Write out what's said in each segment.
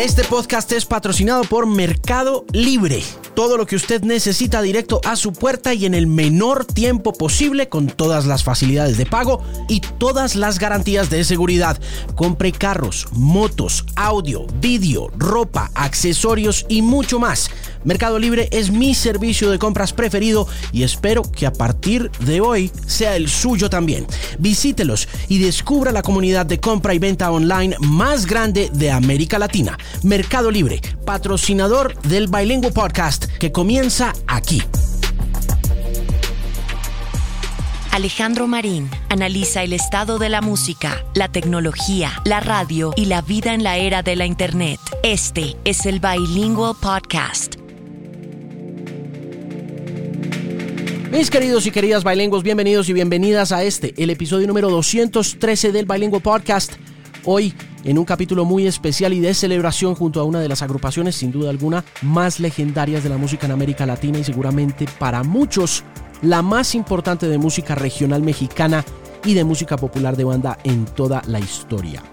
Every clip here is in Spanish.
Este podcast es patrocinado por Mercado Libre. Todo lo que usted necesita directo a su puerta y en el menor tiempo posible con todas las facilidades de pago y todas las garantías de seguridad. Compre carros, motos, audio, vídeo, ropa, accesorios y mucho más. Mercado Libre es mi servicio de compras preferido y espero que a partir de hoy sea el suyo también. Visítelos y descubra la comunidad de compra y venta online más grande de América Latina. Mercado Libre, patrocinador del Bilingüe Podcast que comienza aquí. Alejandro Marín analiza el estado de la música, la tecnología, la radio y la vida en la era de la Internet. Este es el Bilingual Podcast. Mis queridos y queridas bilingües, bienvenidos y bienvenidas a este, el episodio número 213 del Bilingual Podcast. Hoy en un capítulo muy especial y de celebración junto a una de las agrupaciones sin duda alguna más legendarias de la música en América Latina y seguramente para muchos la más importante de música regional mexicana y de música popular de banda en toda la historia.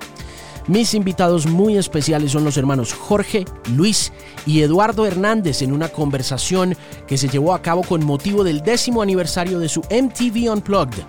Mis invitados muy especiales son los hermanos Jorge, Luis y Eduardo Hernández en una conversación que se llevó a cabo con motivo del décimo aniversario de su MTV Unplugged,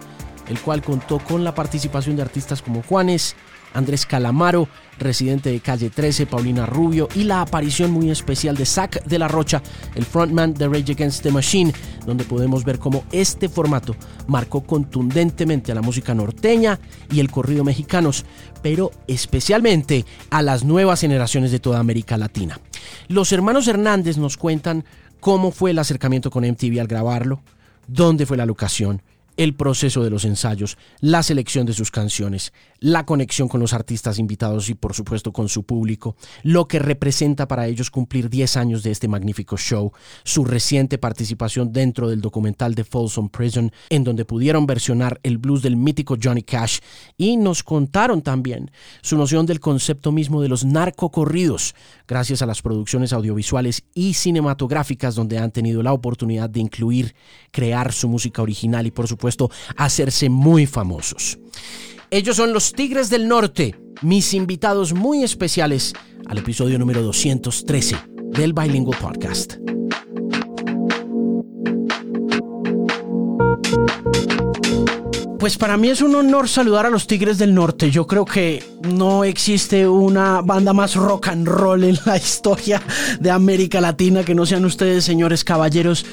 el cual contó con la participación de artistas como Juanes, Andrés Calamaro, residente de Calle 13, Paulina Rubio, y la aparición muy especial de Zach de la Rocha, el frontman de Rage Against the Machine, donde podemos ver cómo este formato marcó contundentemente a la música norteña y el corrido mexicanos, pero especialmente a las nuevas generaciones de toda América Latina. Los hermanos Hernández nos cuentan cómo fue el acercamiento con MTV al grabarlo, dónde fue la locación, el proceso de los ensayos, la selección de sus canciones, la conexión con los artistas invitados y por supuesto con su público, lo que representa para ellos cumplir 10 años de este magnífico show, su reciente participación dentro del documental de Folsom Prison, en donde pudieron versionar el blues del mítico Johnny Cash y nos contaron también su noción del concepto mismo de los narcocorridos, gracias a las producciones audiovisuales y cinematográficas donde han tenido la oportunidad de incluir, crear su música original y por supuesto hacerse muy famosos. Ellos son los Tigres del Norte, mis invitados muy especiales al episodio número 213 del Bilingual Podcast. Pues para mí es un honor saludar a los Tigres del Norte. Yo creo que no existe una banda más rock and roll en la historia de América Latina que no sean ustedes, señores caballeros.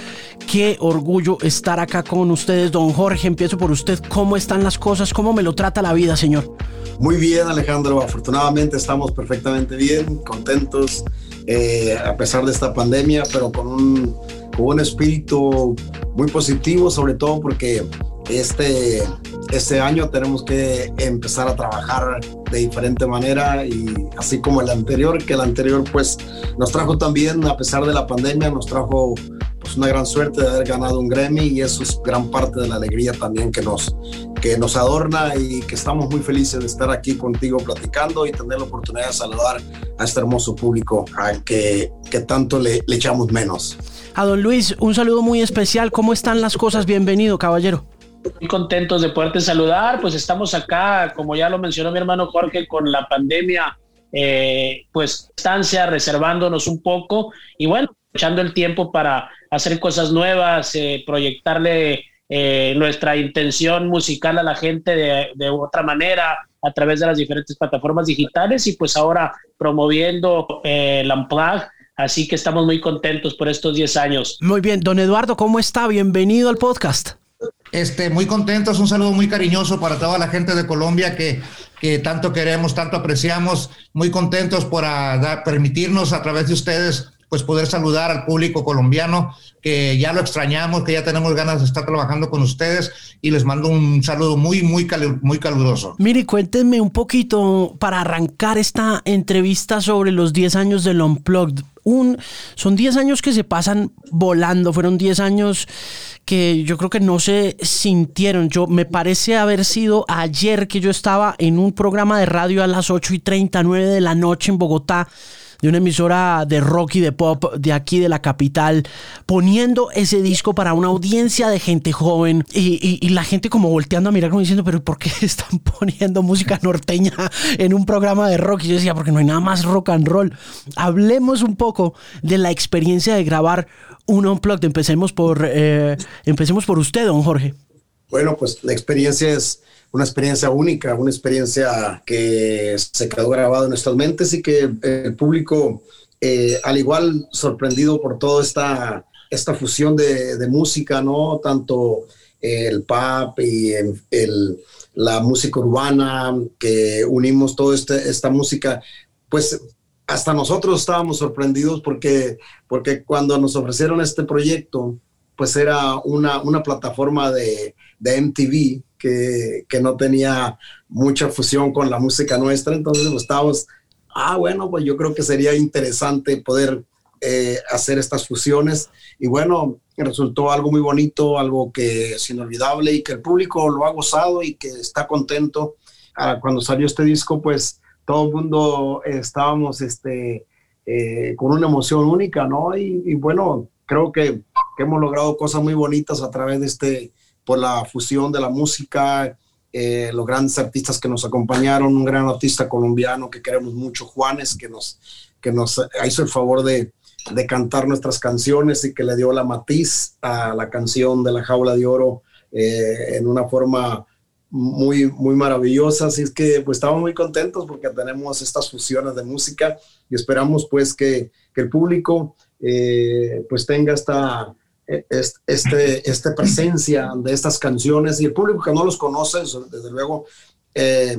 Qué orgullo estar acá con ustedes, don Jorge. Empiezo por usted. ¿Cómo están las cosas? ¿Cómo me lo trata la vida, señor? Muy bien, Alejandro. Afortunadamente estamos perfectamente bien, contentos, eh, a pesar de esta pandemia, pero con un, con un espíritu muy positivo, sobre todo porque este, este año tenemos que empezar a trabajar de diferente manera y así como el anterior, que el anterior pues nos trajo también, a pesar de la pandemia, nos trajo pues una gran suerte de haber ganado un Grammy y eso es gran parte de la alegría también que nos, que nos adorna y que estamos muy felices de estar aquí contigo platicando y tener la oportunidad de saludar a este hermoso público al que, que tanto le, le echamos menos. A don Luis, un saludo muy especial. ¿Cómo están las cosas? Bienvenido, caballero muy contentos de poderte saludar. Pues estamos acá, como ya lo mencionó mi hermano Jorge, con la pandemia, eh, pues estancia, reservándonos un poco y bueno, echando el tiempo para hacer cosas nuevas, eh, proyectarle eh, nuestra intención musical a la gente de, de, otra manera a través de las diferentes plataformas digitales y pues ahora promoviendo el Unplug. Así que estamos muy contentos por estos 10 años. Muy bien, don Eduardo, ¿cómo está? Bienvenido al podcast. Este, muy contentos, un saludo muy cariñoso para toda la gente de Colombia que, que tanto queremos, tanto apreciamos, muy contentos por a, permitirnos a través de ustedes pues poder saludar al público colombiano, que ya lo extrañamos, que ya tenemos ganas de estar trabajando con ustedes y les mando un saludo muy, muy, muy caluroso. Mire, cuéntenme un poquito para arrancar esta entrevista sobre los 10 años del Unplugged. Un, son 10 años que se pasan volando, fueron 10 años que yo creo que no se sintieron. Yo me parece haber sido ayer que yo estaba en un programa de radio a las 8 y 39 de la noche en Bogotá de una emisora de rock y de pop de aquí de la capital, poniendo ese disco para una audiencia de gente joven y, la gente como volteando a mirar como diciendo, pero ¿por qué están poniendo música norteña en un programa de rock? Y yo decía, porque no hay nada más rock and roll. Hablemos un poco de la experiencia de grabar un Unplugged. Empecemos por, eh, empecemos por usted, don Jorge. Bueno, pues la experiencia es una experiencia única, una experiencia que se quedó grabada en nuestras mentes y que el público, eh, al igual sorprendido por toda esta, esta fusión de, música, ¿no? Tanto el pop y el, la música urbana, que unimos toda este, esta música, pues hasta nosotros estábamos sorprendidos porque, porque cuando nos ofrecieron este proyecto, pues era una, una plataforma de, de MTV que, que, no tenía mucha fusión con la música nuestra, entonces pues, estábamos, ah, bueno, pues yo creo que sería interesante poder eh, hacer estas fusiones y bueno, resultó algo muy bonito, algo que es inolvidable y que el público lo ha gozado y que está contento. Cuando salió este disco, pues todo el mundo estábamos este, eh, con una emoción única, ¿no? Y, bueno, creo que, que, hemos logrado cosas muy bonitas a través de este, por la fusión de la música, eh, los grandes artistas que nos acompañaron, un gran artista colombiano que queremos mucho, Juanes, que nos, que nos hizo el favor de, de cantar nuestras canciones y que le dio la matiz a la canción de la jaula de oro eh, en una forma muy, muy maravillosa. Así es que pues estamos muy contentos porque tenemos estas fusiones de música y esperamos pues que, que el público eh, pues tenga esta, e, este, esta presencia de estas canciones y el público que no los conoce, desde luego, eh,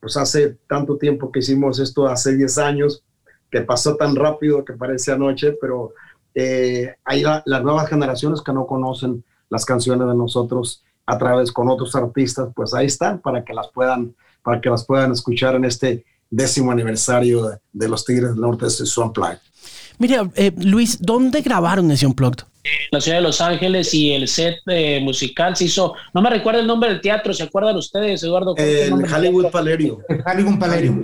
pues hace tanto tiempo que hicimos esto, hace 10 años, que pasó tan rápido que parece anoche, pero eh, hay las nuevas generaciones que no conocen las canciones de nosotros a través con otros artistas, pues ahí están para que las puedan, para que las puedan escuchar en este décimo aniversario de, los Tigres del Norte de su Unplugged. Mira, eh, Luis, ¿dónde grabaron ese Unplugged? En la ciudad de Los Ángeles y el set eh, musical se hizo, no me recuerdo el nombre del teatro, ¿se acuerdan ustedes, Eduardo? El Hollywood Palerio. El Hollywood Palerio.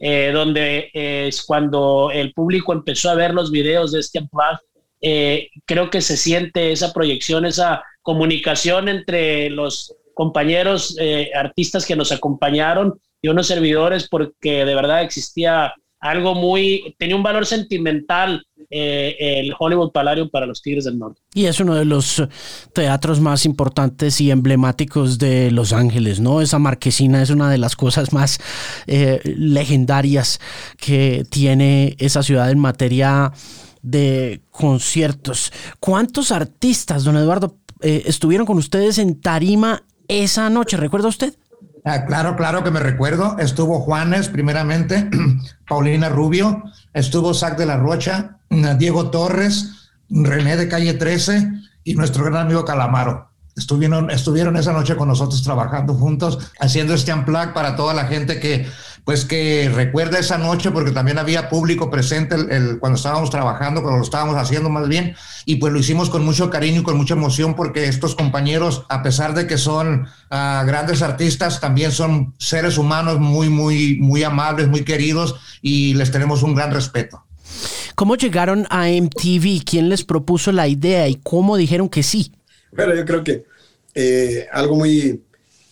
Eh, donde es cuando el público empezó a ver los videos de este Unplugged, creo que se siente esa proyección, esa comunicación entre los compañeros eh, artistas que nos acompañaron y unos servidores porque de verdad existía algo muy, tenía un valor sentimental eh, el Hollywood Palladium para los Tigres del Norte. Y es uno de los teatros más importantes y emblemáticos de Los Ángeles, ¿no? Esa marquesina es una de las cosas más eh, legendarias que tiene esa ciudad en materia de conciertos. ¿Cuántos artistas, don Eduardo, eh, estuvieron con ustedes en Tarima esa noche, ¿recuerda usted? Ah, claro, claro que me recuerdo. Estuvo Juanes, primeramente, Paulina Rubio, estuvo Zac de la Rocha, Diego Torres, René de Calle 13 y nuestro gran amigo Calamaro. Estuvieron, estuvieron esa noche con nosotros trabajando juntos, haciendo este unplug para toda la gente que, pues que recuerda esa noche, porque también había público presente el, cuando estábamos trabajando, cuando lo estábamos haciendo más bien, y pues lo hicimos con mucho cariño y con mucha emoción, porque estos compañeros, a pesar de que son ah, grandes artistas, también son seres humanos muy, muy, muy amables, muy queridos, y les tenemos un gran respeto. ¿Cómo llegaron a MTV? ¿Quién les propuso la idea y cómo dijeron que sí? Bueno, yo creo que eh, algo muy,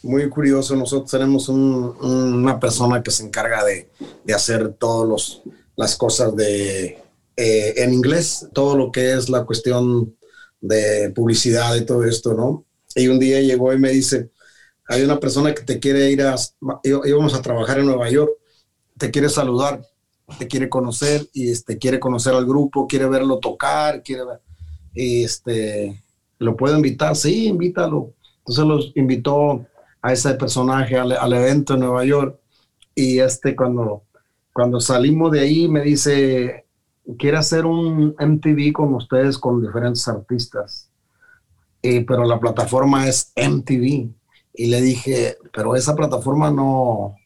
muy curioso, nosotros tenemos una persona que se encarga de, de hacer todas las cosas de, eh, en inglés, todo lo que es la cuestión de publicidad y todo esto, ¿no? Y un día llegó y me dice, hay una persona que te quiere ir a, íbamos a trabajar en Nueva York, te quiere saludar, te quiere conocer y este, quiere conocer al grupo, quiere verlo tocar, quiere ver, este, ¿Lo puedo invitar? Sí, invítalo. Entonces los invitó a ese personaje al, evento en Nueva York. Y este, cuando, cuando salimos de ahí, me dice, quiere hacer un MTV con ustedes, con diferentes artistas. pero la plataforma es MTV. Y le dije, pero esa plataforma no,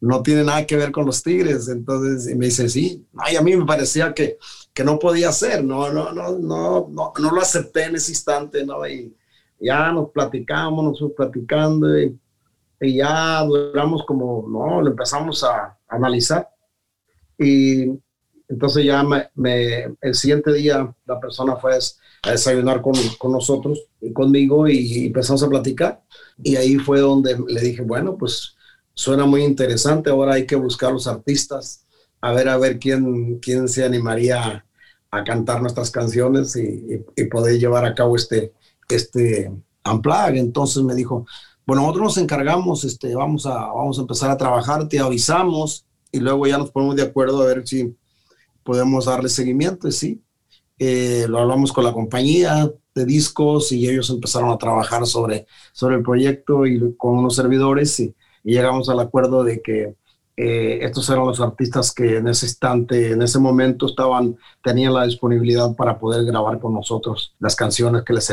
no tiene nada que ver con los Tigres. Entonces me dice, sí. Ay, a mí me parecía que que no podía hacer, no, no, no, no, no, no lo acepté en ese instante, ¿no? Y ya nos platicamos, nos fuimos platicando y, ya duramos como, no, lo empezamos a, analizar y Entonces ya me, el siguiente día la persona fue a desayunar con, con nosotros, conmigo y empezamos a platicar. Y ahí fue donde le dije, bueno, pues suena muy interesante, ahora hay que buscar los artistas, a ver, a ver quién, quién se animaría a, cantar nuestras canciones y, y, poder llevar a cabo este, este Unplug. Entonces me dijo, bueno, nosotros nos encargamos, este, vamos, a, vamos a empezar a trabajar, te avisamos y luego ya nos ponemos de acuerdo a ver si podemos darle seguimiento. Sí, eh, lo hablamos con la compañía de discos y ellos empezaron a trabajar sobre, sobre el proyecto y con unos servidores y, llegamos al acuerdo de que eh, estos eran los artistas que en ese instante, en ese momento estaban, tenían la disponibilidad para poder grabar con nosotros las canciones que les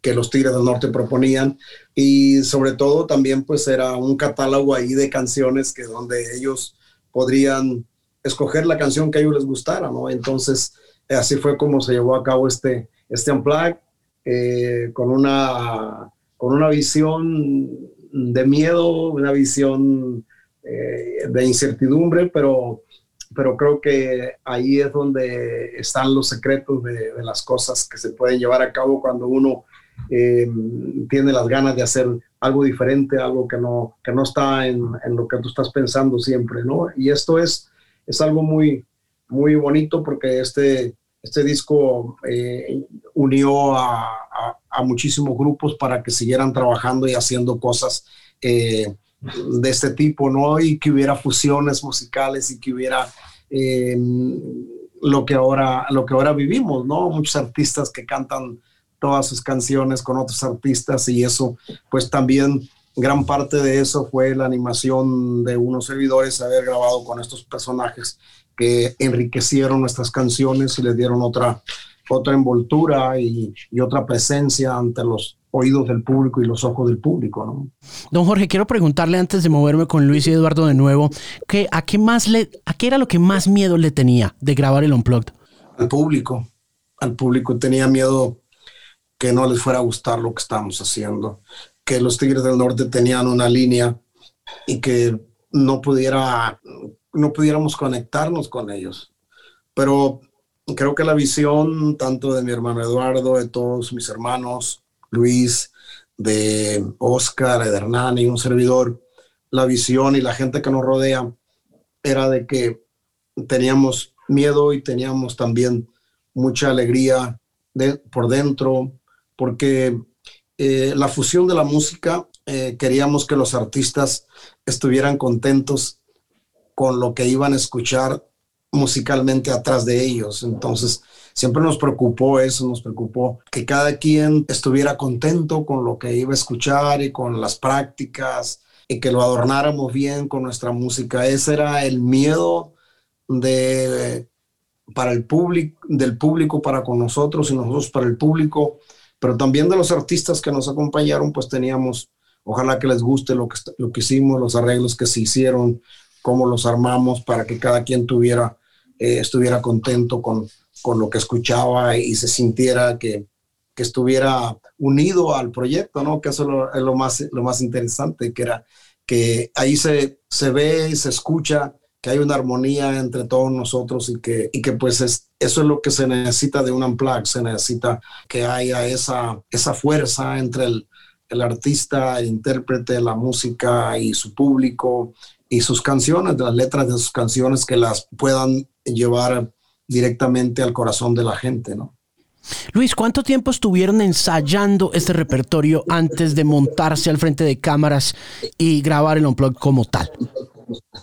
que los Tigres del Norte proponían y sobre todo también pues era un catálogo ahí de canciones que donde ellos podrían escoger la canción que a ellos les gustara, ¿no? Entonces así fue como se llevó a cabo este, este Unplugged eh, con, una, con una visión de miedo, una visión eh, de incertidumbre, pero, pero creo que ahí es donde están los secretos de, las cosas que se pueden llevar a cabo cuando uno eh, tiene las ganas de hacer algo diferente, algo que no, que no está en, en, lo que tú estás pensando siempre, ¿no? Y esto es, es algo muy, muy bonito porque este, este disco eh, unió a, a, muchísimos grupos para que siguieran trabajando y haciendo cosas de este tipo, ¿no? Y que hubiera fusiones musicales y que hubiera lo, que ahora, lo que ahora vivimos, ¿no? Muchos artistas que cantan todas sus canciones con otros artistas y eso, pues también gran parte de eso fue la animación de unos servidores, haber grabado con estos personajes que enriquecieron nuestras canciones y les dieron otra, otra envoltura y, y otra presencia ante los oídos del público y los ojos del público. ¿no? Don Jorge, quiero preguntarle antes de moverme con Luis y Eduardo de nuevo, que a, qué más le, ¿a qué era lo que más miedo le tenía de grabar el Unplugged? Al público. Al público tenía miedo que no les fuera a gustar lo que estábamos haciendo, que los Tigres del Norte tenían una línea y que no pudiera, no pudiéramos conectarnos con ellos. Pero creo que la visión tanto de mi hermano Eduardo, de todos mis hermanos, Luis, de Oscar, de Hernán y un servidor, la visión y la gente que nos rodea era de que teníamos miedo y teníamos también mucha alegría de, por dentro, porque eh, la fusión de la música, eh, queríamos que los artistas estuvieran contentos con lo que iban a escuchar musicalmente atrás de ellos. Entonces, siempre nos preocupó eso, nos preocupó que cada quien estuviera contento con lo que iba a escuchar y con las prácticas y que lo adornáramos bien con nuestra música. Ese era el miedo de para el público del público para con nosotros y nosotros para el público pero también de los artistas que nos acompañaron, pues teníamos, ojalá que les guste lo que, lo que hicimos, los arreglos que se hicieron, cómo los armamos para que cada quien tuviera, eh, estuviera contento con, con lo que escuchaba y se sintiera que, que estuviera unido al proyecto, ¿no? Que eso es lo, más, lo más interesante, que era que ahí se, se ve y se escucha que hay una armonía entre todos nosotros y que, y que pues es, eso es lo que se necesita de un unplug, se necesita que haya esa, esa fuerza entre el, el artista, el intérprete, la música y su público y sus canciones, las letras de sus canciones que las puedan llevar directamente al corazón de la gente, ¿no? Luis, ¿cuánto tiempo estuvieron ensayando este repertorio antes de montarse al frente de cámaras y grabar el unplug como tal?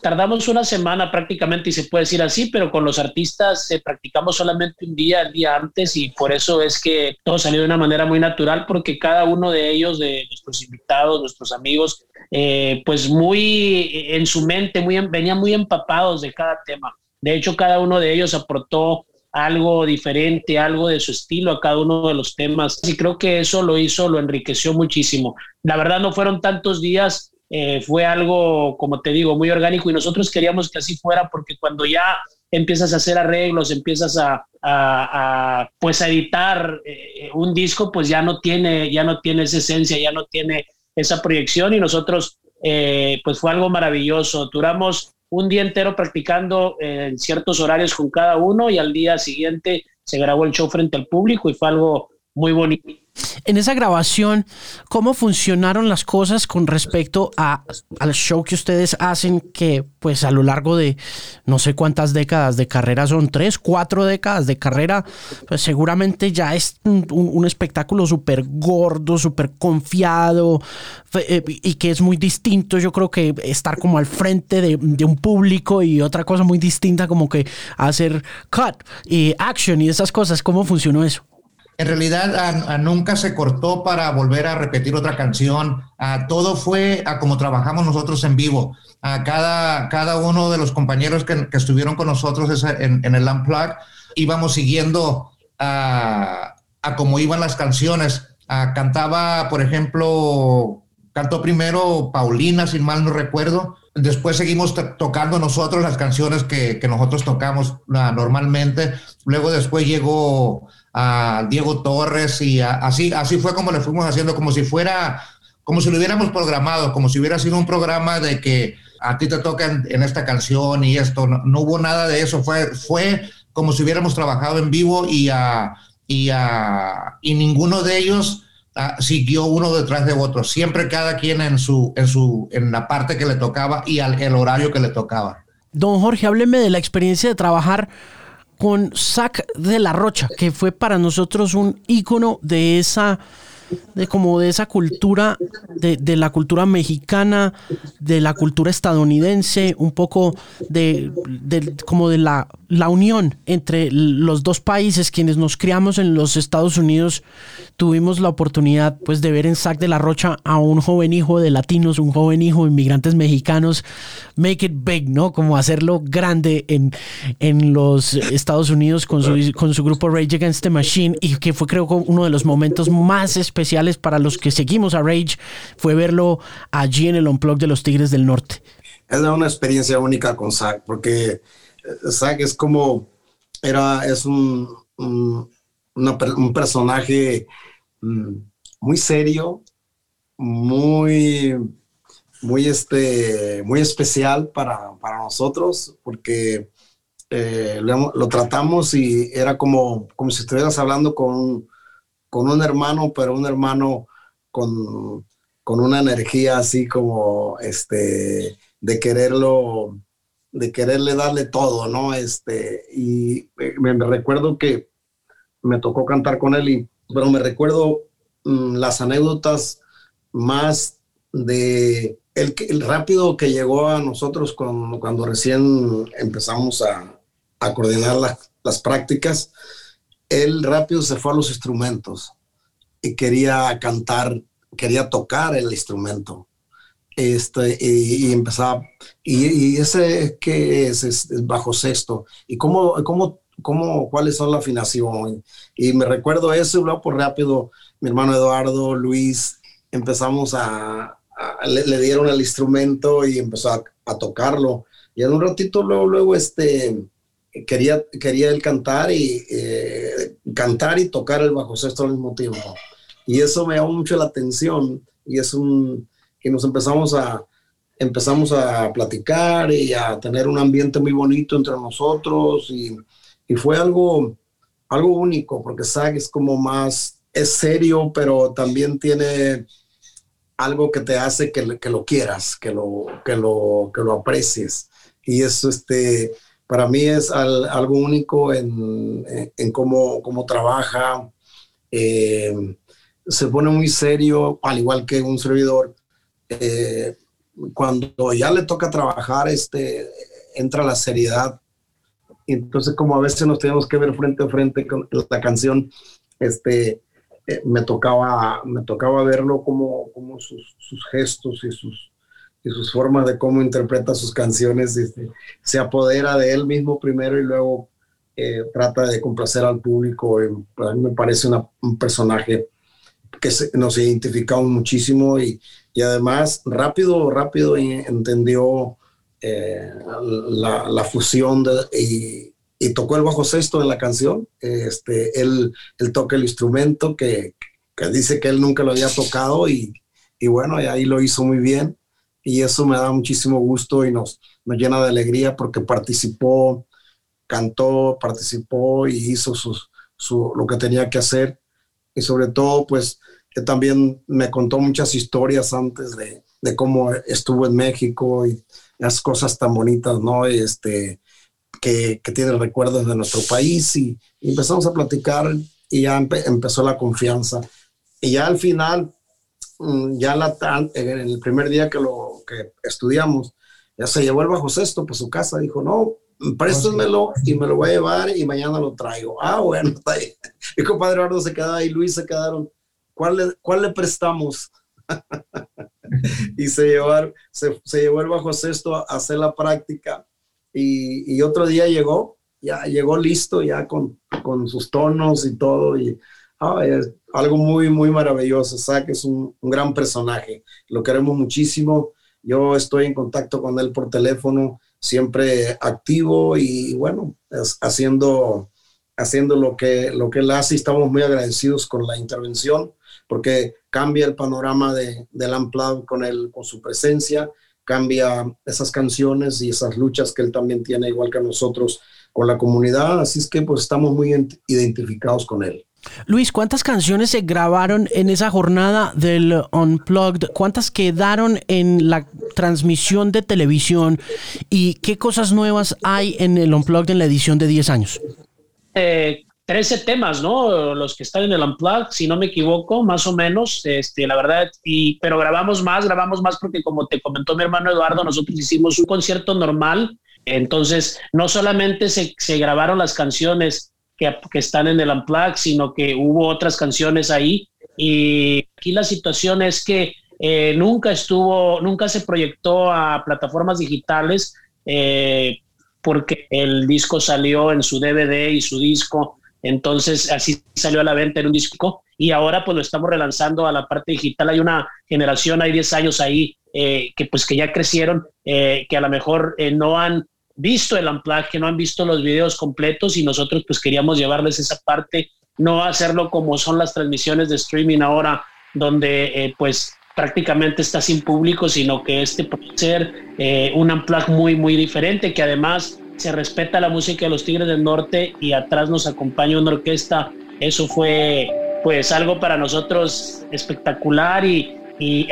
Tardamos una semana prácticamente, y se puede decir así, pero con los artistas eh, practicamos solamente un día, el día antes, y por eso es que todo salió de una manera muy natural, porque cada uno de ellos, de nuestros invitados, nuestros amigos, eh, pues muy en su mente, muy, venían muy empapados de cada tema. De hecho, cada uno de ellos aportó algo diferente, algo de su estilo a cada uno de los temas. Y creo que eso lo hizo, lo enriqueció muchísimo. La verdad no fueron tantos días eh, fue algo, como te digo, muy orgánico y nosotros queríamos que así fuera porque cuando ya empiezas a hacer arreglos, empiezas a, pues a editar eh, un disco, pues ya no tiene, ya no tiene esa esencia, ya no tiene esa proyección y nosotros, eh, pues fue algo maravilloso. Duramos un día entero practicando en ciertos horarios con cada uno y al día siguiente se grabó el show frente al público y fue algo muy bonito. En esa grabación, ¿cómo funcionaron las cosas con respecto a, al show que ustedes hacen que pues a lo largo de no sé cuántas décadas de carrera son, tres, cuatro décadas de carrera, pues seguramente ya es un, espectáculo súper gordo, súper confiado eh, y que es muy distinto, yo creo que estar como al frente de, de un público y otra cosa muy distinta como que hacer cut y action y esas cosas, ¿cómo funcionó eso? En realidad nunca se cortó para volver a repetir otra canción. todo fue a como trabajamos nosotros en vivo. A cada, cada uno de los compañeros que, estuvieron con nosotros en, el Unplugged íbamos siguiendo a, a cómo iban las canciones. cantaba, por ejemplo, cantó primero Paulina, sin mal no recuerdo. Después seguimos tocando nosotros las canciones que, que nosotros tocamos normalmente. Luego después llegó a Diego Torres y así, así fue como le fuimos haciendo, como si fuera, como si lo hubiéramos programado, como si hubiera sido un programa de que a ti te toca en, esta canción y esto, no, hubo nada de eso, fue, fue como si hubiéramos trabajado en vivo y, a, y, a, y ninguno de ellos siguió uno detrás de otro, siempre cada quien en, su, en, su, en la parte que le tocaba y al el horario que le tocaba. Don Jorge, hábleme de la experiencia de trabajar con Zac de la Rocha, que fue para nosotros un ícono de esa de como de esa cultura, de, la cultura mexicana, de la cultura estadounidense, un poco de, como de la, la, unión entre los dos países, quienes nos criamos en los Estados Unidos, tuvimos la oportunidad pues de ver en Sac de la Rocha a un joven hijo de latinos, un joven hijo de inmigrantes mexicanos, make it big, ¿no? Como hacerlo grande en, en los Estados Unidos con su, con su grupo Rage Against the Machine y que fue creo uno de los momentos más especiales especiales para los que seguimos a Rage fue verlo allí en el Unplug de los Tigres del Norte. Es una experiencia única con Zack, porque eh, Zack es como, era, es un, un, personaje mm, muy serio, muy, muy, este, muy especial para, para nosotros, porque eh, lo, lo, tratamos y era como, como si estuvieras hablando con con un hermano, pero un hermano con, una energía así como este, de quererlo, de quererle darle todo, ¿no? Este, y me, recuerdo que me tocó cantar con él, y, pero me recuerdo mm, las anécdotas más de el, rápido que llegó a nosotros cuando recién empezamos a, coordinar las prácticas él rápido se fue a los instrumentos y quería cantar, quería tocar el instrumento. Este, y, empezaba, y, ese que es, bajo sexto, y cómo, cómo, cómo, cuáles son la afinación. Y me recuerdo eso y luego por rápido, mi hermano Eduardo, Luis, empezamos a, le, dieron el instrumento y empezó a, a, tocarlo. Y en un ratito luego, luego este, quería, quería él cantar y eh, cantar y tocar el bajo sexto al mismo tiempo. Y eso me llamó mucho la atención y es un que nos empezamos a empezamos a platicar y a tener un ambiente muy bonito entre nosotros y, y fue algo algo único porque Zach es como más es serio pero también tiene algo que te hace que, que lo quieras que lo que lo que lo aprecies y eso este para mí es algo único en, cómo, cómo, trabaja. Eh, se pone muy serio, al igual que un servidor. Eh, cuando ya le toca trabajar, este, entra la seriedad. Entonces, como a veces nos tenemos que ver frente a frente con la canción, este, eh, me, tocaba, me tocaba verlo como, como sus, sus gestos y sus, y sus formas de cómo interpreta sus canciones, este, se apodera de él mismo primero y luego eh, trata de complacer al público. a mí me parece un personaje que nos identificamos muchísimo y, y, además rápido, rápido entendió eh, la, la, fusión de, y, y, tocó el bajo sexto en la canción. Este, él, él toca el instrumento que, que dice que él nunca lo había tocado y, y bueno, y ahí lo hizo muy bien y eso me da muchísimo gusto y nos, nos llena de alegría porque participó, cantó, participó y hizo su, lo que tenía que hacer y sobre todo pues que también me contó muchas historias antes de, de cómo estuvo en México y las cosas tan bonitas, ¿no? Este, que, que tiene recuerdos de nuestro país y, empezamos a platicar y ya empezó la confianza. Y ya al final, ya la, en el primer día que lo que estudiamos, ya se llevó el bajo sexto por su casa, dijo, no, préstemelo y me lo voy a llevar y mañana lo traigo. Ah, bueno, está ahí. Mi compadre Eduardo se quedaba ahí, Luis se quedaron. ¿Cuál le, cuál le prestamos? y se, llevar, se, se, llevó el bajo sexto a hacer la práctica y, y, otro día llegó, ya llegó listo, ya con, con sus tonos y todo y ah, algo muy, muy maravilloso. Que es un, un, gran personaje, lo queremos muchísimo. Yo estoy en contacto con él por teléfono, siempre activo y bueno, haciendo, haciendo lo, que, lo que él hace estamos muy agradecidos con la intervención porque cambia el panorama de, del Unplugged con, él, con su presencia, cambia esas canciones y esas luchas que él también tiene, igual que nosotros, con la comunidad. Así es que pues estamos muy identificados con él. Luis, ¿cuántas canciones se grabaron en esa jornada del Unplugged? ¿Cuántas quedaron en la transmisión de televisión? ¿Y qué cosas nuevas hay en el Unplugged en la edición de 10 años? Eh, 13 temas, ¿no? Los que están en el Unplugged, si no me equivoco, más o menos, este, la verdad, y, pero grabamos más, grabamos más porque como te comentó mi hermano Eduardo, nosotros hicimos un concierto normal, entonces no solamente se, se grabaron las canciones que, están en el Unplugged, sino que hubo otras canciones ahí, y aquí la situación es que eh, nunca estuvo, nunca se proyectó a plataformas digitales, eh, porque el disco salió en su DVD y su disco. Entonces así salió a la venta en un disco. Y ahora pues lo estamos relanzando a la parte digital. Hay una generación, hay 10 años ahí eh, que pues que ya crecieron, eh, que a lo mejor eh, no han visto el Unplugged, que no han visto los videos completos y nosotros pues queríamos llevarles esa parte, no hacerlo como son las transmisiones de streaming ahora, donde pues prácticamente está sin público, sino que este puede ser un Unplugged muy, muy diferente, que además se respeta la música de los Tigres del Norte y atrás nos acompaña una orquesta. Eso fue pues algo para nosotros espectacular y, y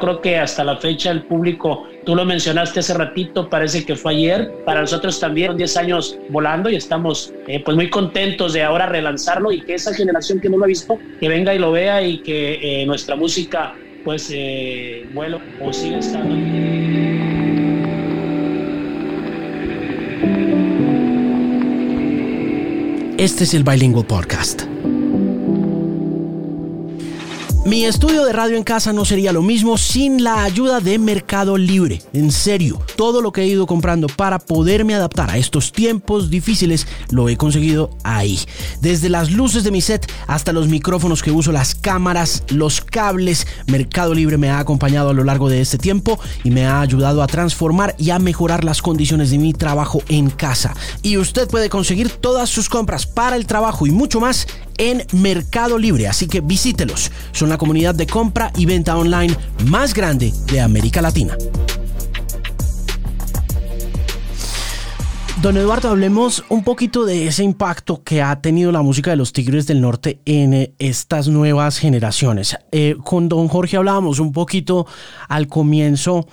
creo que hasta la fecha el público, tú lo mencionaste hace ratito, parece que fue ayer, para nosotros también 10 años volando y estamos eh, pues muy contentos de ahora relanzarlo y que esa generación que no lo ha visto, que venga y lo vea y que eh, nuestra música pues eh, vuelo o siga estando. Este es el Bilingual Podcast. Mi estudio de radio en casa no sería lo mismo sin la ayuda de Mercado Libre. En serio, todo lo que he ido comprando para poderme adaptar a estos tiempos difíciles lo he conseguido ahí. Desde las luces de mi set hasta los micrófonos que uso, las cámaras, los cables, Mercado Libre me ha acompañado a lo largo de este tiempo y me ha ayudado a transformar y a mejorar las condiciones de mi trabajo en casa. Y usted puede conseguir todas sus compras para el trabajo y mucho más en Mercado Libre, así que visítelos. Son la comunidad de compra y venta online más grande de América Latina. Don Eduardo, hablemos un poquito de ese impacto que ha tenido la música de los Tigres del Norte en eh, estas nuevas generaciones. Eh, con don Jorge hablábamos un poquito al comienzo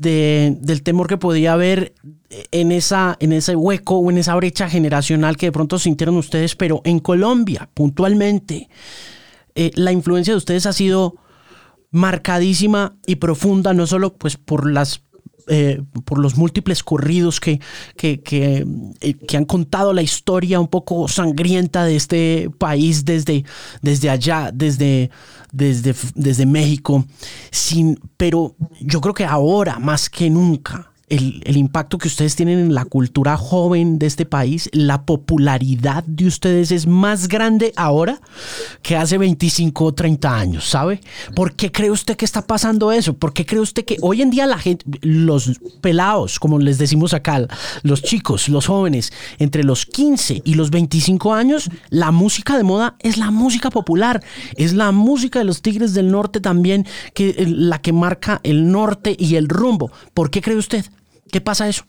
del temor que podía haber en, esa, en ese hueco o en esa brecha generacional que de pronto sintieron ustedes, pero en Colombia, puntualmente, eh, la influencia de ustedes ha sido marcadísima y profunda, no solo pues por las eh, por los múltiples corridos que, que, eh, que, han contado la historia un poco sangrienta de este país desde, desde allá, desde, desde, desde México, sin, pero yo creo que ahora más que nunca el, impacto que ustedes tienen en la cultura joven de este país, la popularidad de ustedes es más grande ahora que hace 25 o 30 años, ¿sabe? ¿Por qué cree usted que está pasando eso? ¿Por qué cree usted que hoy en día la gente, los pelados, como les decimos acá, los chicos, los jóvenes, entre los 15 y los 25 años, la música de moda es la música popular, es la música de los Tigres del Norte también, que eh, la que marca el norte y el rumbo. ¿Por qué cree usted? ¿Qué pasa eso?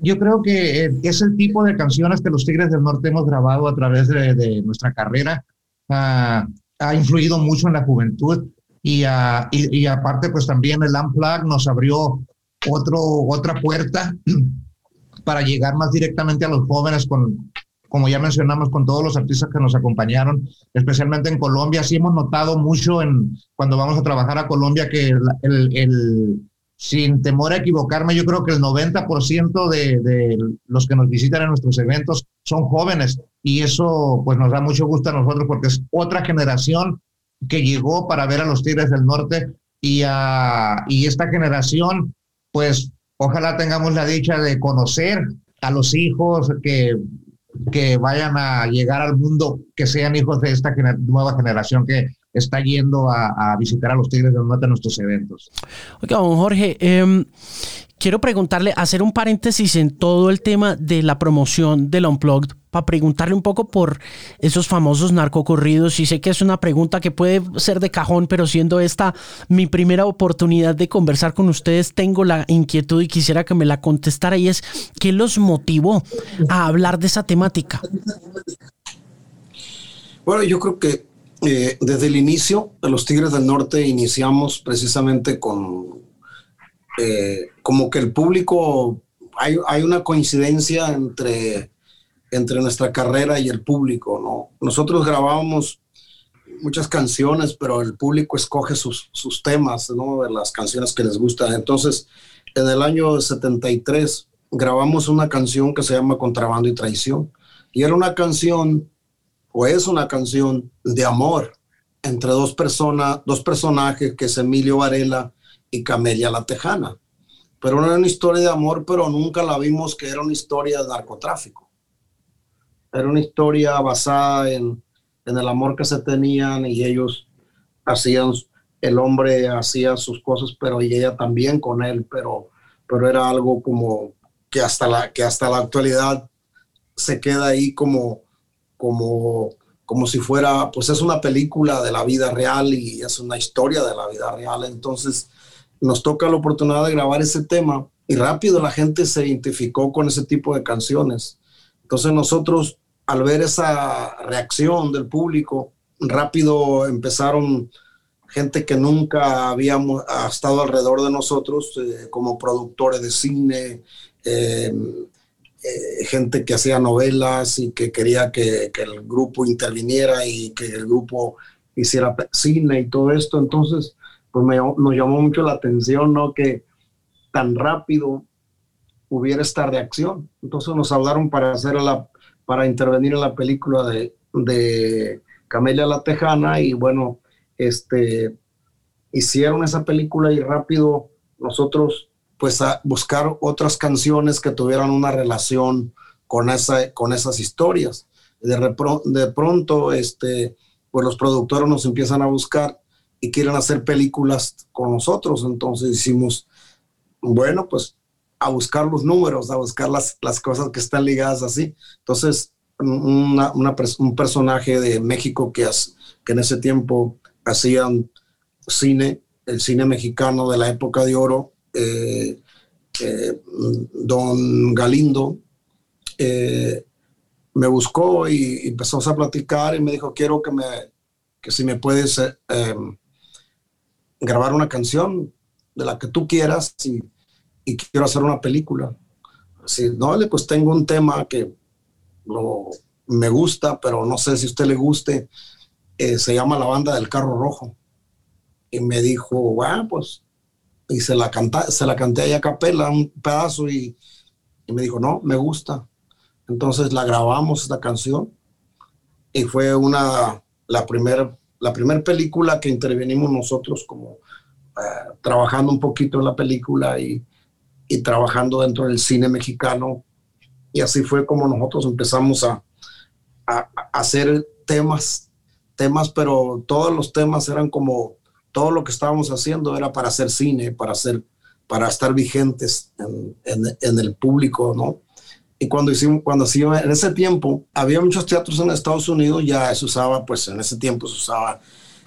Yo creo que eh, es el tipo de canciones que los Tigres del Norte hemos grabado a través de, nuestra carrera. Ah, ha influido mucho en la juventud y, uh, y, aparte pues también el Unplug nos abrió otro, otra puerta para llegar más directamente a los jóvenes con, como ya mencionamos, con todos los artistas que nos acompañaron, especialmente en Colombia. Sí hemos notado mucho en, cuando vamos a trabajar a Colombia que el, el, sin temor a equivocarme, yo creo que el 90% de, de, los que nos visitan en nuestros eventos son jóvenes y eso pues nos da mucho gusto a nosotros porque es otra generación que llegó para ver a los Tigres del Norte y, a, y esta generación pues ojalá tengamos la dicha de conocer a los hijos que, que vayan a llegar al mundo, que sean hijos de esta nueva generación que está yendo a, visitar a los Tigres del Norte en nuestros eventos. Oiga, don Jorge, em, quiero preguntarle, hacer un paréntesis en todo el tema de la promoción del Unplugged, para preguntarle un poco por esos famosos narcocorridos. Y sé que es una pregunta que puede ser de cajón, pero siendo esta mi primera oportunidad de conversar con ustedes, tengo la inquietud y quisiera que me la contestara. Y es, ¿qué los motivó a hablar de esa temática? Bueno, yo creo que eh, desde el inicio de los Tigres del Norte iniciamos precisamente con eh, como que el público, hay, hay, una coincidencia entre, entre nuestra carrera y el público, ¿no? Nosotros grabábamos muchas canciones, pero el público escoge sus, sus temas, ¿no? Las canciones que les gustan. Entonces, en el año 73 grabamos una canción que se llama Contrabando y Traición. Y era una canción, o es una canción de amor entre dos personas, dos personajes, que es Emilio Varela y Camelia la Tejana. Pero no era una historia de amor, pero nunca la vimos que era una historia de narcotráfico. Era una historia basada en, en el amor que se tenían y ellos hacían, el hombre hacía sus cosas, pero y ella también con él, pero, pero era algo como que hasta la, que hasta la actualidad se queda ahí como, como, como si fuera, pues es una película de la vida real y es una historia de la vida real. Entonces, nos toca la oportunidad de grabar ese tema y rápido la gente se identificó con ese tipo de canciones. Entonces nosotros, al ver esa reacción del público, rápido empezaron gente que nunca habíamos estado alrededor de nosotros, eh, como productores de cine, em, eh, gente que hacía novelas y que quería que, el grupo interviniera y que el grupo hiciera cine y todo esto. Entonces, pues me, nos llamó mucho la atención, ¿no? Que tan rápido hubiera esta reacción. Entonces nos hablaron para hacer la, para intervenir en la película de, de Camelia la Tejana y bueno, este, hicieron esa película y rápido nosotros pues a buscar otras canciones que tuvieran una relación con, esa, con esas historias. De, de pronto, este, pues los productores nos empiezan a buscar y quieren hacer películas con nosotros. Entonces hicimos, bueno, pues a buscar los números, a buscar las, las cosas que están ligadas así. Entonces, una, un personaje de México que, que en ese tiempo hacían cine, el cine mexicano de la época de oro, eh, eh, don Galindo, eh, me buscó y, empezamos a platicar y me dijo, quiero que me, que si me puedes em, grabar una canción de la que tú quieras y, quiero hacer una película. Si no, pues tengo un tema que me gusta, pero no sé si usted le guste. Se llama La Banda del Carro Rojo. Y me dijo, bueno, pues, y se la, canta, se la canté ahí a capela, un pedazo, y, y me dijo, no, me gusta. Entonces la grabamos, esta canción, y fue una, la primera la primera película que intervenimos nosotros como eh, trabajando un poquito en la película y, y trabajando dentro del cine mexicano. Y así fue como nosotros empezamos a, a, hacer temas, temas, pero todos los temas eran como, todo lo que estábamos haciendo era para hacer cine, para hacer, para estar vigentes en, el público, ¿no? Y cuando hicimos, cuando hacíamos, en ese tiempo, había muchos teatros en Estados Unidos, ya se usaba, pues en ese tiempo se usaba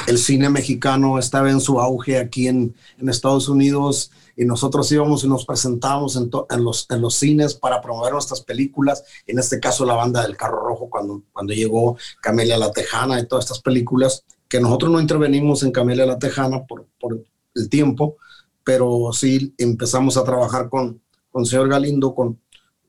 el cine mexicano, estaba en su auge aquí en, en Estados Unidos y nosotros íbamos y nos presentábamos en, en, los, en los cines para promover nuestras películas, en este caso la banda del Carro Rojo, cuando, cuando llegó Camelia la Tejana y todas estas películas, que nosotros no intervenimos en Camelia la Tejana por, por el tiempo, pero sí empezamos a trabajar con, con señor Galindo, con,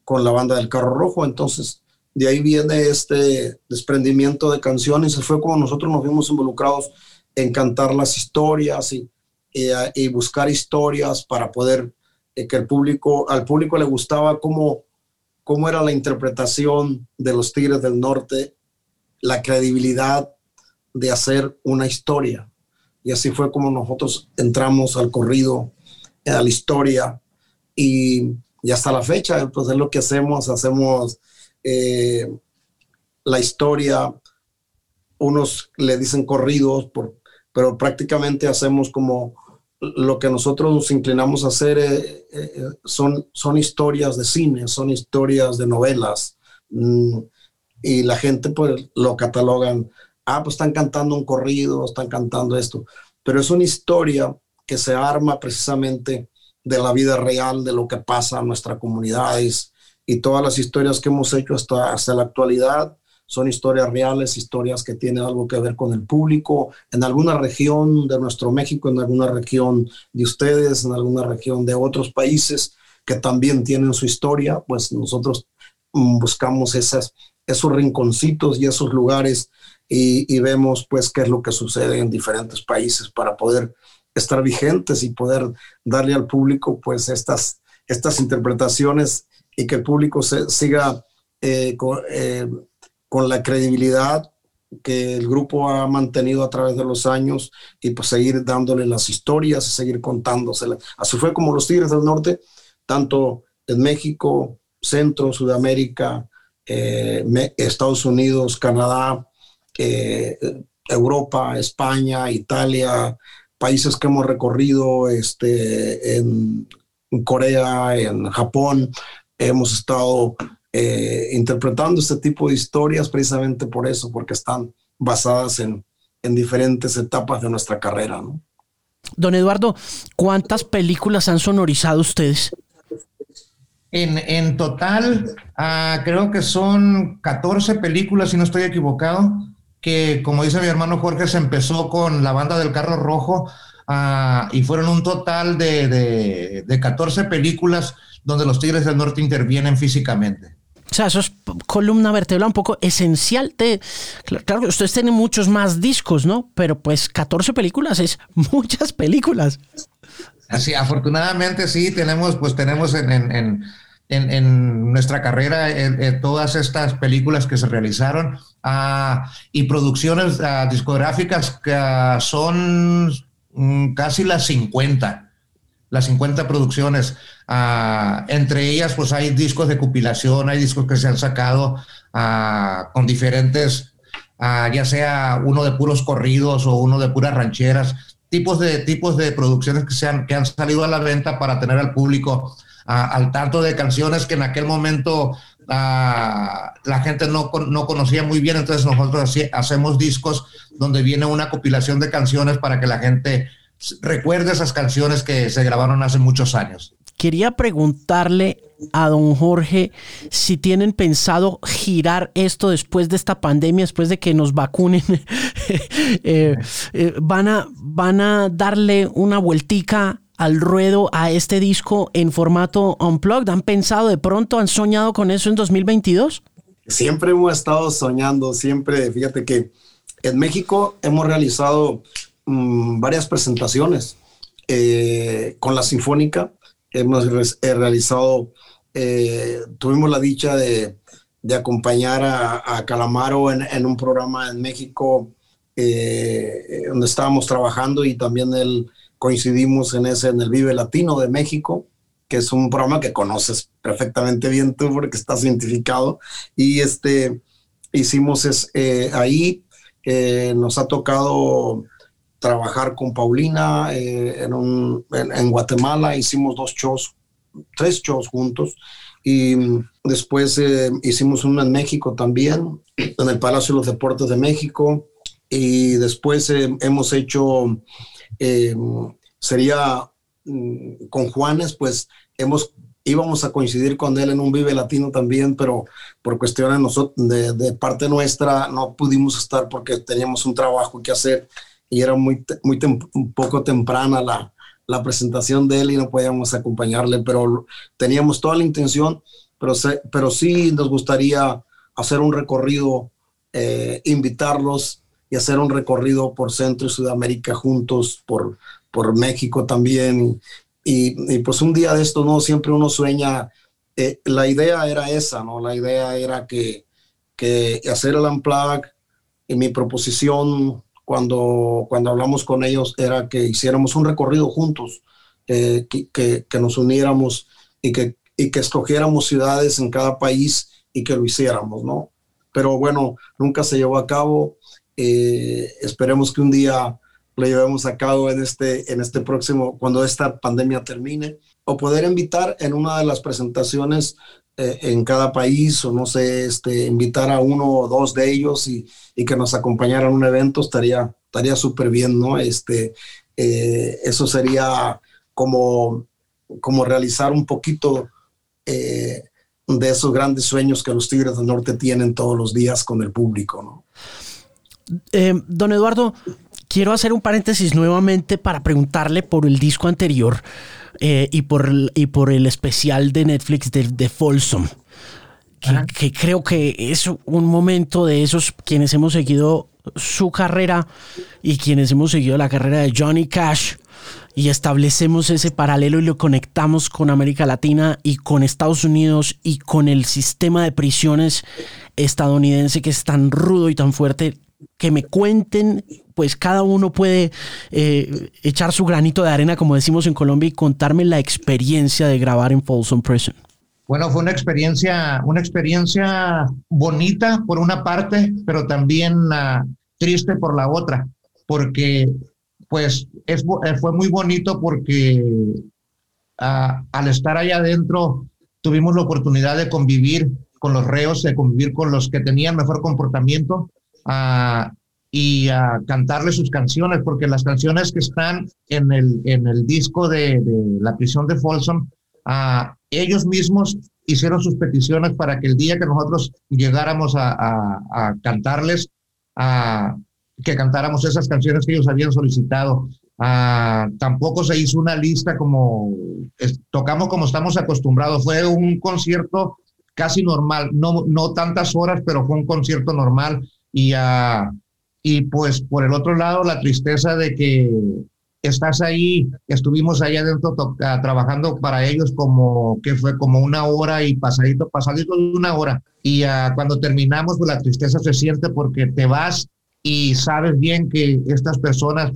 con la banda del Carro Rojo. Entonces, de ahí viene este desprendimiento de canciones. Fue como nosotros nos vimos involucrados en cantar las historias y, y, buscar historias para poder eh, que el público, al público le gustaba cómo, cómo era la interpretación de los Tigres del Norte, la credibilidad de hacer una historia. Y así fue como nosotros entramos al corrido, a la historia. Y y hasta la fecha, pues es lo que hacemos, hacemos eh, la historia, unos le dicen corridos, por, pero prácticamente hacemos como lo que nosotros nos inclinamos a hacer eh, eh, son, son historias de cine, son historias de novelas. Mm, y la gente pues lo catalogan, ah, pues están cantando un corrido, están cantando esto. Pero es una historia que se arma precisamente de la vida real, de lo que pasa en nuestras comunidades y todas las historias que hemos hecho hasta, hasta la actualidad son historias reales, historias que tienen algo que ver con el público, en alguna región de nuestro México, en alguna región de ustedes, en alguna región de otros países que también tienen su historia, pues nosotros buscamos esas, esos rinconcitos y esos lugares y, vemos pues qué es lo que sucede en diferentes países para poder estar vigentes y poder darle al público pues estas, estas interpretaciones y que el público se, siga eh, eh, con, la credibilidad que el grupo ha mantenido a través de los años y pues seguir dándole las historias y seguir contándoselas. Así fue como los Tigres del Norte, tanto en México, Centro, Sudamérica, eh, Estados Unidos, Canadá, Europa, España, Italia, países que hemos recorrido, este, en Corea, en Japón, hemos estado eh, interpretando este tipo de historias precisamente por eso, porque están basadas en, en diferentes etapas de nuestra carrera. ¿no? Don Eduardo, ¿cuántas películas han sonorizado ustedes? En, en total, uh, creo que son 14 películas, si no estoy equivocado que como dice mi hermano Jorge, se empezó con la banda del carro rojo uh, y fueron un total de, de, de 14 películas donde los Tigres del Norte intervienen físicamente. O sea, eso es columna vertebral un poco esencial de... Claro ustedes tienen muchos más discos, ¿no? Pero pues 14 películas es muchas películas. Así, afortunadamente sí, tenemos, pues tenemos en, en, en en, nuestra carrera en, en todas estas películas que se realizaron y producciones uh, discográficas que uh, son um, casi las 50, las 50 producciones. entre ellas, pues hay discos de compilación, hay discos que se han sacado con diferentes, ya sea uno de puros corridos o uno de puras rancheras, tipos de, tipos de producciones que, se han, que han salido a la venta para tener al público al tanto de canciones que en aquel momento la gente no, no, conocía muy bien, entonces nosotros hacemos discos donde viene una compilación de canciones para que la gente recuerde esas canciones que se grabaron hace muchos años. Quería preguntarle a don Jorge si tienen pensado girar esto después de esta pandemia, después de que nos vacunen. eh, eh, van, a, ¿Van a darle una vueltica al ruedo a este disco en formato unplugged? ¿Han pensado de pronto, han soñado con eso en 2022? Siempre hemos estado soñando, siempre, fíjate que en México hemos realizado mmm, varias presentaciones eh, con la Sinfónica, hemos re realizado, eh, tuvimos la dicha de, acompañar a, Calamaro en, en, un programa en México eh, donde estábamos trabajando y también él coincidimos en ese, en el Vive Latino de México. que es un programa que conoces perfectamente bien tú porque estás identificado. Y este, hicimos es, eh, ahí, eh, nos ha tocado trabajar con Paulina eh, en, en, Guatemala, hicimos dos shows, tres shows juntos. Y después hicimos uno en México también, en el Palacio de los Deportes de México. Y después hemos hecho, sería mm, con Juanes, pues hemos íbamos a coincidir con él en un Vive Latino también, pero por cuestiones de, parte nuestra no pudimos estar porque teníamos un trabajo que hacer y era muy, muy poco temprana la, la, presentación de él y no podíamos acompañarle, pero teníamos toda la intención, pero, pero sí nos gustaría hacer un recorrido, eh, invitarlos y hacer un recorrido por Centro y Sudamérica juntos, por, por México también y, pues un día de esto, ¿no? Siempre uno sueña, eh, la idea era esa, ¿no? La idea era que, que hacer el unplug y mi proposición cuando, cuando hablamos con ellos era que hiciéramos un recorrido juntos, eh, que, que, nos uniéramos y que, y que escogiéramos ciudades en cada país y que lo hiciéramos, ¿no? Pero bueno, nunca se llevó a cabo. Eh, esperemos que un día lo llevemos a cabo en este, en este próximo, cuando esta pandemia termine, o poder invitar en una de las presentaciones eh, en cada país, o no sé, este, invitar a uno o dos de ellos y, y que nos acompañaran a un evento, estaría estaría súper bien, ¿no? Este, eh, eso sería como, como realizar un poquito eh, de esos grandes sueños que los Tigres del Norte tienen todos los días con el público, ¿no? Don Eduardo, quiero hacer un paréntesis nuevamente para preguntarle por el disco anterior eh, y, por el, y por el especial de Netflix de, de Folsom. Que, creo que es un momento de esos quienes hemos seguido su carrera y quienes hemos seguido la carrera de Johnny Cash y establecemos ese paralelo y lo conectamos con América Latina y con Estados Unidos y con el sistema de prisiones estadounidense que es tan rudo y tan fuerte que me cuenten, pues cada uno puede eh, echar su granito de arena, como decimos en Colombia, y contarme la experiencia de grabar en Folsom Prison. Bueno, fue una experiencia, una experiencia bonita por una parte, pero también uh, triste por la otra, porque pues es, eh, fue muy bonito porque uh, al estar allá adentro tuvimos la oportunidad de convivir con los reos, de convivir con los que tenían mejor comportamiento, y a cantarle sus canciones, porque las canciones que están en el, en el disco de, la prisión de Folsom, a ellos mismos hicieron sus peticiones para que el día que nosotros llegáramos a, cantarles, a, que cantáramos esas canciones que ellos habían solicitado. tampoco se hizo una lista como tocamos como estamos acostumbrados. Fue un concierto casi normal, no, no tantas horas, pero fue un concierto normal y, y pues por el otro lado la tristeza de que estás ahí, estuvimos ahí adentro trabajando para ellos como que fue como una hora y pasadito, pasadito de una hora. Y cuando terminamos, pues la tristeza se siente porque te vas y sabes bien que estas personas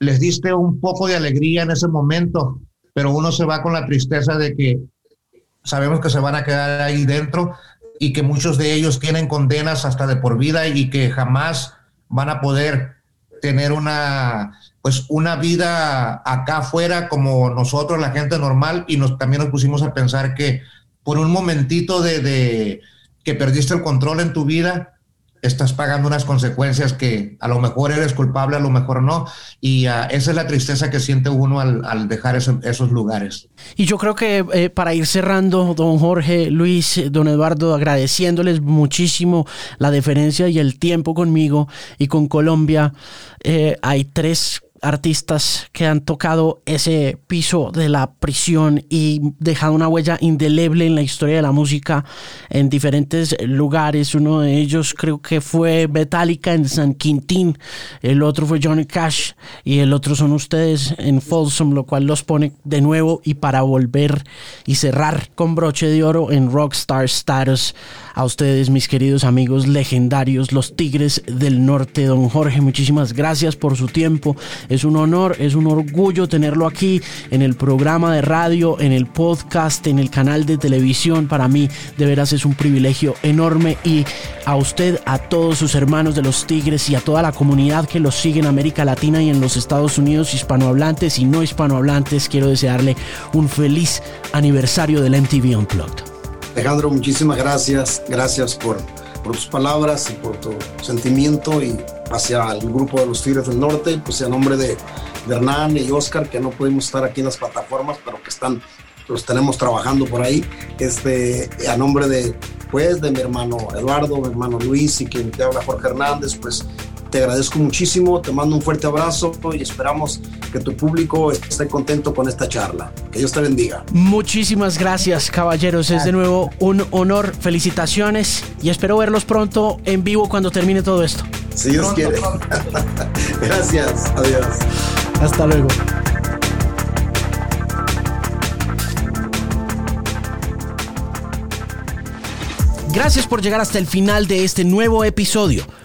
les diste un poco de alegría en ese momento, pero uno se va con la tristeza de que sabemos que se van a quedar ahí dentro y que muchos de ellos tienen condenas hasta de por vida y que jamás van a poder tener una pues una vida acá afuera como nosotros, la gente normal, y nos, también nos pusimos a pensar que por un momentito de, de que perdiste el control en tu vida, estás pagando unas consecuencias que a lo mejor eres culpable, a lo mejor no. Y uh, esa es la tristeza que siente uno al, al dejar eso, esos lugares. Y yo creo que eh, para ir cerrando, don Jorge, Luis, don Eduardo, agradeciéndoles muchísimo la deferencia y el tiempo conmigo y con Colombia, eh, hay tres artistas que han tocado ese piso de la prisión y dejado una huella indeleble en la historia de la música en diferentes lugares. Uno de ellos creo que fue Metallica en San Quintín, el otro fue Johnny Cash y el otro son ustedes en Folsom, lo cual los pone de nuevo y para volver y cerrar con broche de oro en Rockstar Status a ustedes, mis queridos amigos legendarios, los Tigres del Norte. Don Jorge, muchísimas gracias por su tiempo. Es un honor, es un orgullo tenerlo aquí en el programa de radio, en el podcast, en el canal de televisión. Para mí, de veras, es un privilegio enorme y a usted, a todos sus hermanos de los Tigres y a toda la comunidad que los sigue en América Latina y en los Estados Unidos, hispanohablantes y no hispanohablantes, quiero desearle un feliz aniversario del MTV Unplugged. Alejandro, muchísimas gracias. Gracias por, tus palabras y por tu sentimiento y hacia el grupo de los Tigres del Norte, pues a nombre de, de Hernán y Oscar, que no pudimos estar aquí en las plataformas, pero que están los tenemos trabajando por ahí. Este, a nombre de, pues, de mi hermano Eduardo, mi hermano Luis y quien te habla Jorge Hernández, pues te agradezco muchísimo, te mando un fuerte abrazo y esperamos que tu público esté contento con esta charla. Que Dios te bendiga. Muchísimas gracias, caballeros. Es de nuevo un honor. Felicitaciones y espero verlos pronto en vivo cuando termine todo esto. Si Dios quiere. gracias. Adiós. Hasta luego. Gracias por llegar hasta el final de este nuevo episodio.